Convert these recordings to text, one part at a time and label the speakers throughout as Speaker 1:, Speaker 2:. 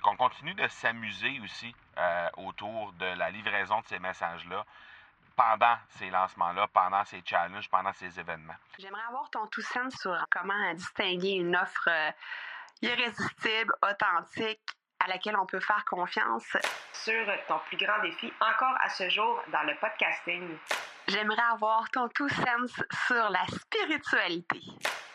Speaker 1: qu'on continue de s'amuser aussi euh, autour de la livraison de ces messages-là pendant ces lancements-là, pendant ces challenges, pendant ces événements.
Speaker 2: J'aimerais avoir ton tout sens sur comment distinguer une offre euh, irrésistible, authentique, à laquelle on peut faire confiance.
Speaker 3: Sur ton plus grand défi encore à ce jour dans le podcasting.
Speaker 2: J'aimerais avoir ton tout sens sur la spiritualité.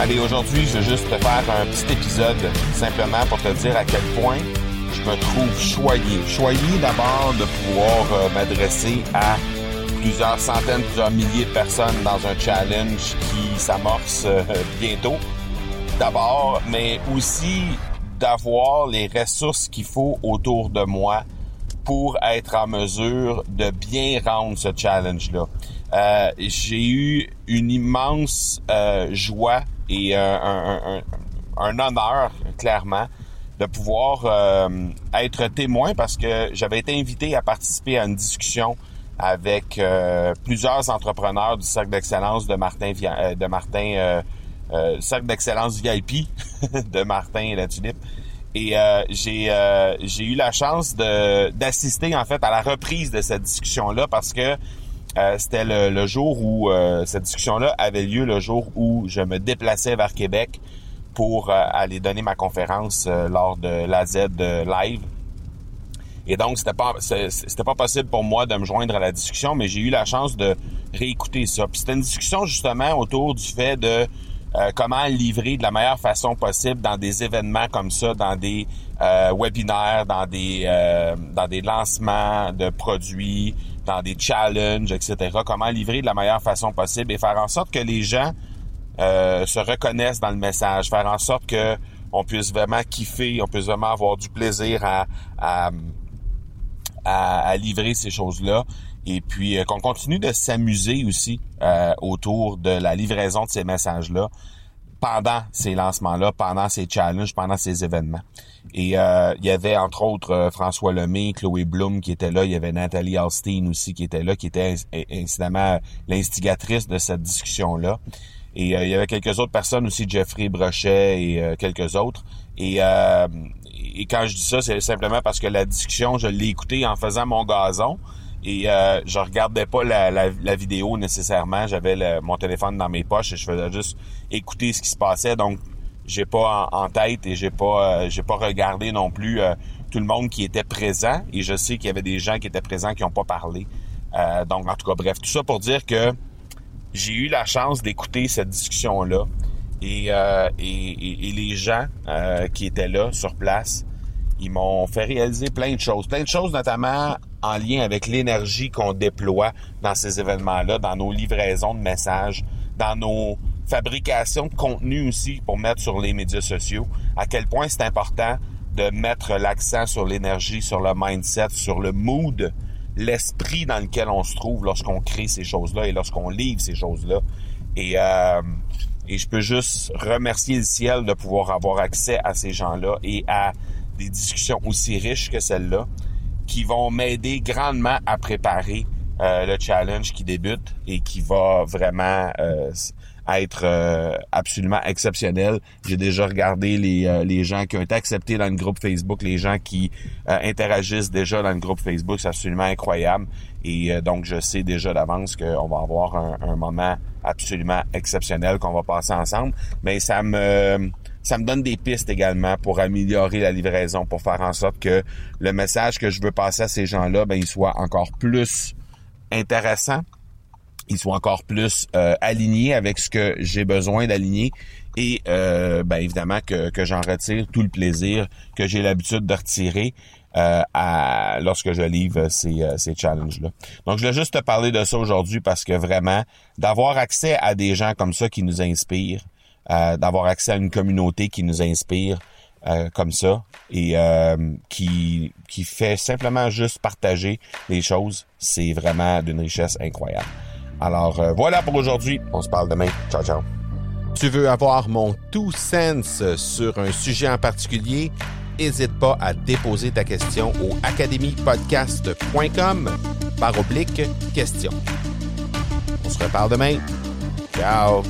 Speaker 1: Allez, aujourd'hui, je veux juste te faire un petit épisode simplement pour te dire à quel point je me trouve choyé. Choyé d'abord de pouvoir euh, m'adresser à plusieurs centaines, plusieurs milliers de personnes dans un challenge qui s'amorce euh, bientôt. D'abord, mais aussi d'avoir les ressources qu'il faut autour de moi pour être en mesure de bien rendre ce challenge-là. Euh, j'ai eu une immense joie et un, un, un, honneur, clairement, de pouvoir euh, être témoin parce que j'avais été invité à participer à une discussion avec euh, plusieurs entrepreneurs du cercle d'excellence de Martin euh, de Martin cercle d'excellence VIP de Martin la tulipe. Et j'ai j'ai eu la chance de d'assister en fait à la reprise de cette discussion là parce que c'était le, le, jour où cette discussion là avait lieu le jour où je me déplaçais vers Québec pour euh, aller donner ma conférence euh, lors de la Z live. Et donc, c'était pas c'était pas possible pour moi de me joindre à la discussion, mais j'ai eu la chance de réécouter ça. Puis c'était une discussion justement autour du fait de euh, comment livrer de la meilleure façon possible dans des événements comme ça, dans des webinaires, dans des dans des lancements de produits, dans des challenges, etc. Comment livrer de la meilleure façon possible et faire en sorte que les gens euh, se reconnaissent dans le message, faire en sorte que on puisse vraiment kiffer, on puisse vraiment avoir du plaisir à, à, livrer ces choses-là. Et puis euh, qu'on continue de s'amuser aussi euh, autour de la livraison de ces messages-là pendant ces lancements-là, pendant ces challenges, pendant ces événements. Et il y avait entre autres François Lemay, Chloé Bloom qui était là, il y avait Nathalie Alstein aussi qui était là, qui était incidemment l'instigatrice de cette discussion-là. Et euh, il y avait quelques autres personnes aussi, Jeffrey Brochet et euh, quelques autres. Et, euh, et quand je dis ça, c'est simplement parce que la discussion, je l'ai écoutée en faisant mon gazon. Et euh, je regardais pas la, la, vidéo nécessairement. J'avais mon téléphone dans mes poches et je faisais juste écouter ce qui se passait. Donc, j'ai pas en, tête et j'ai pas j'ai pas regardé non plus tout le monde qui était présent. Et je sais qu'il y avait des gens qui étaient présents qui n'ont pas parlé. donc, en tout cas, bref, tout ça pour dire que j'ai eu la chance d'écouter cette discussion-là et, euh, et, et, les gens euh, qui étaient là sur place, ils m'ont fait réaliser plein de choses. Plein de choses notamment en lien avec l'énergie qu'on déploie dans ces événements-là, dans nos livraisons de messages, dans nos fabrications de contenu aussi pour mettre sur les médias sociaux. À quel point c'est important de mettre l'accent sur l'énergie, sur le mindset, sur le mood l'esprit dans lequel on se trouve lorsqu'on crée ces choses-là et lorsqu'on livre ces choses-là. Et, euh, et je peux juste remercier le ciel de pouvoir avoir accès à ces gens-là et à des discussions aussi riches que celle-là qui vont m'aider grandement à préparer euh, le challenge qui débute et qui va vraiment euh, être euh, absolument exceptionnel. J'ai déjà regardé les, euh, les gens qui ont été acceptés dans le groupe Facebook, les gens qui euh, interagissent déjà dans le groupe Facebook, c'est absolument incroyable. Et donc, je sais déjà d'avance qu'on va avoir un, un, moment absolument exceptionnel qu'on va passer ensemble. Mais ça me ça me donne des pistes également pour améliorer la livraison, pour faire en sorte que le message que je veux passer à ces gens-là, ben, il soit encore plus intéressant, ils soient encore plus euh, alignés avec ce que j'ai besoin d'aligner et euh, ben, évidemment que, que j'en retire tout le plaisir que j'ai l'habitude de retirer euh, à, lorsque je livre ces, euh, ces challenges-là. Donc, je voulais juste te parler de ça aujourd'hui parce que vraiment, d'avoir accès à des gens comme ça qui nous inspirent, d'avoir accès à une communauté qui nous inspire, euh, comme ça et euh, qui, qui fait simplement juste partager les choses, c'est vraiment d'une richesse incroyable. Alors euh, voilà pour aujourd'hui. On se parle demain. Ciao, ciao.
Speaker 4: Tu veux avoir mon tout sens sur un sujet en particulier? N'hésite pas à déposer ta question au academypodcast.com par oblique question. On se reparle demain. Ciao!